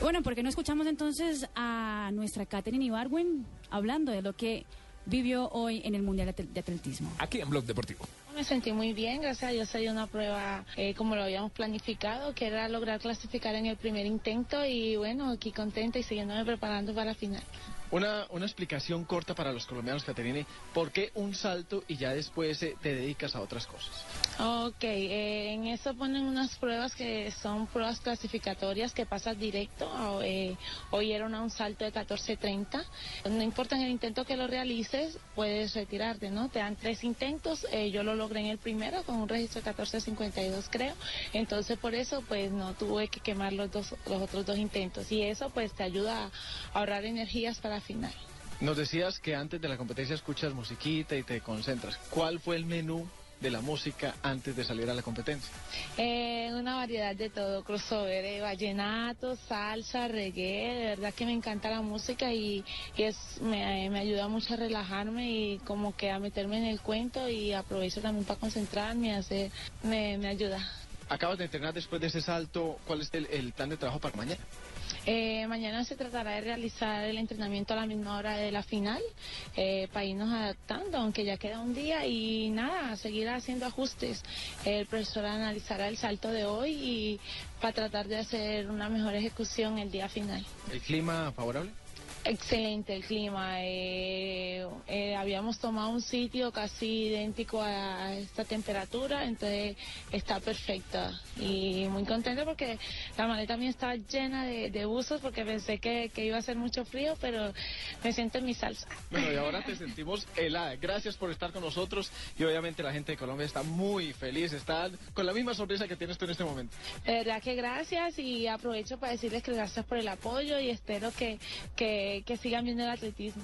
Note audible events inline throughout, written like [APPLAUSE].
Bueno, ¿por qué no escuchamos entonces a nuestra Katherine Ibarwen hablando de lo que vivió hoy en el Mundial de Atletismo? Aquí en Blog Deportivo. Me sentí muy bien, gracias a Dios se dio una prueba eh, como lo habíamos planificado, que era lograr clasificar en el primer intento y bueno, aquí contenta y siguiéndome preparando para la final. Una, una explicación corta para los colombianos, Caterine. ¿Por qué un salto y ya después eh, te dedicas a otras cosas? Ok, eh, en eso ponen unas pruebas que son pruebas clasificatorias que pasas directo. Eh, hoy era un salto de 14.30. No importa en el intento que lo realices, puedes retirarte, ¿no? Te dan tres intentos. Eh, yo lo logré en el primero con un registro de 14.52, creo. Entonces, por eso, pues no tuve que quemar los, dos, los otros dos intentos. Y eso, pues, te ayuda a ahorrar energías para final. Nos decías que antes de la competencia escuchas musiquita y te concentras. ¿Cuál fue el menú de la música antes de salir a la competencia? Eh, una variedad de todo, crossover, eh, vallenato, salsa, reggae, de verdad que me encanta la música y, y es, me, me, ayuda mucho a relajarme y como que a meterme en el cuento y aprovecho también para concentrarme, hacer, me, me ayuda. Acabas de entrenar después de ese salto, ¿cuál es el, el plan de trabajo para mañana? Eh, mañana se tratará de realizar el entrenamiento a la misma hora de la final eh, para irnos adaptando, aunque ya queda un día y nada, seguir haciendo ajustes. El profesor analizará el salto de hoy y para tratar de hacer una mejor ejecución el día final. ¿El clima favorable? Excelente el clima. Eh, habíamos tomado un sitio casi idéntico a esta temperatura, entonces está perfecta. Y muy contenta porque la maleta mía está llena de, de buzos porque pensé que, que, iba a ser mucho frío, pero me siento en mi salsa. Bueno, y ahora te [LAUGHS] sentimos helada. Gracias por estar con nosotros y obviamente la gente de Colombia está muy feliz, está con la misma sonrisa que tienes tú en este momento. De verdad que gracias y aprovecho para decirles que gracias por el apoyo y espero que, que que, sigan viendo el atletismo.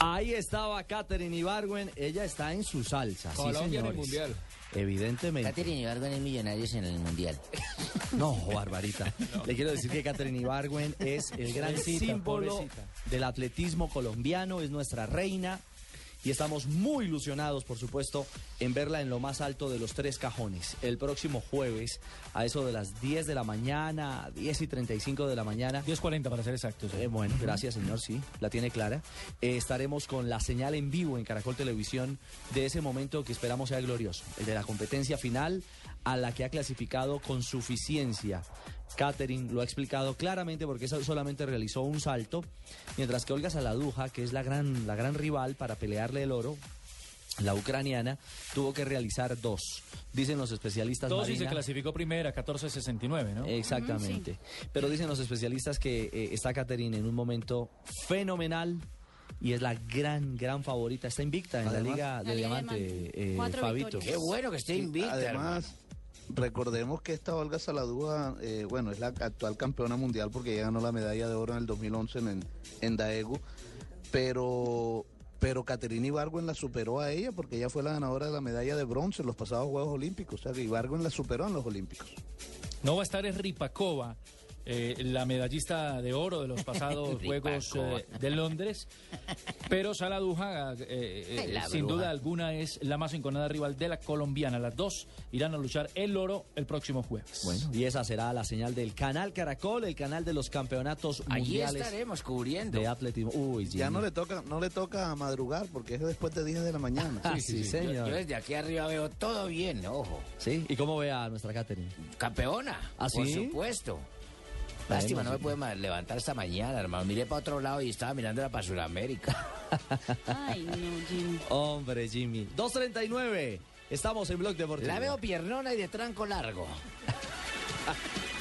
Ahí estaba Katherine Ibargüen, ella está en su salsa. Colombia sí, en el mundial. Evidentemente. Katherine Ibargüen es millonarios en el mundial. [LAUGHS] No, Barbarita. Le quiero decir que Katherine Ibargüen es el gran pobrecita, símbolo pobrecita. del atletismo colombiano, es nuestra reina y estamos muy ilusionados, por supuesto, en verla en lo más alto de los tres cajones. El próximo jueves, a eso de las 10 de la mañana, 10 y 35 de la mañana. 10.40 para ser exactos. Eh, bueno, gracias, señor, sí, la tiene clara. Eh, estaremos con la señal en vivo en Caracol Televisión de ese momento que esperamos sea glorioso, el de la competencia final a la que ha clasificado con suficiencia. Catherine lo ha explicado claramente porque solamente realizó un salto, mientras que Olga Saladuja, que es la gran, la gran rival para pelearle el oro, la ucraniana tuvo que realizar dos, dicen los especialistas. Dos y se clasificó primera, 14.69, ¿no? Exactamente. sí. Pero dicen los especialistas que eh, está Caterine en un momento fenomenal y es la gran, gran favorita. Está invicta en la Liga de la Diamante, Diamante. Eh, Fabito. Qué bueno que esté invicta. Sí, además, recordemos que esta Olga Saladúa, eh, bueno, es la actual campeona mundial porque ella ganó la medalla de oro en el 2011 en, en Daegu, pero pero Caterina Ibargüen la superó a ella porque ella fue la ganadora de la medalla de bronce en los pasados Juegos Olímpicos. O sea, que Ibargüen la superó en los Olímpicos. No va a estar es Ripakova, eh, la medallista de oro de los pasados [LAUGHS] Juegos eh, de Londres. Pero Sala Duja, eh, eh sin duda alguna, es la más enconada rival de la colombiana. Las dos irán a luchar el oro el próximo jueves. Bueno, y esa será la señal del canal Caracol, el canal de los campeonatos Allí mundiales. estaremos cubriendo. De atletismo. Uy, ya no le toca, no le toca madrugar porque es después de 10 de la mañana. [LAUGHS] sí, sí, sí, señor. Yo, yo, desde aquí arriba veo todo bien, ojo. Sí, ¿y cómo ve a nuestra Catherine? Campeona. ¿Ah, por supuesto. Lástima, no me puede levantar esta mañana, hermano. Miré para otro lado y estaba mirando para Sudamérica. Ay, no, Jimmy. [LAUGHS] Hombre, Jimmy. 2.39. Estamos en Blog Deportivo. La veo piernona y de tranco largo. [LAUGHS]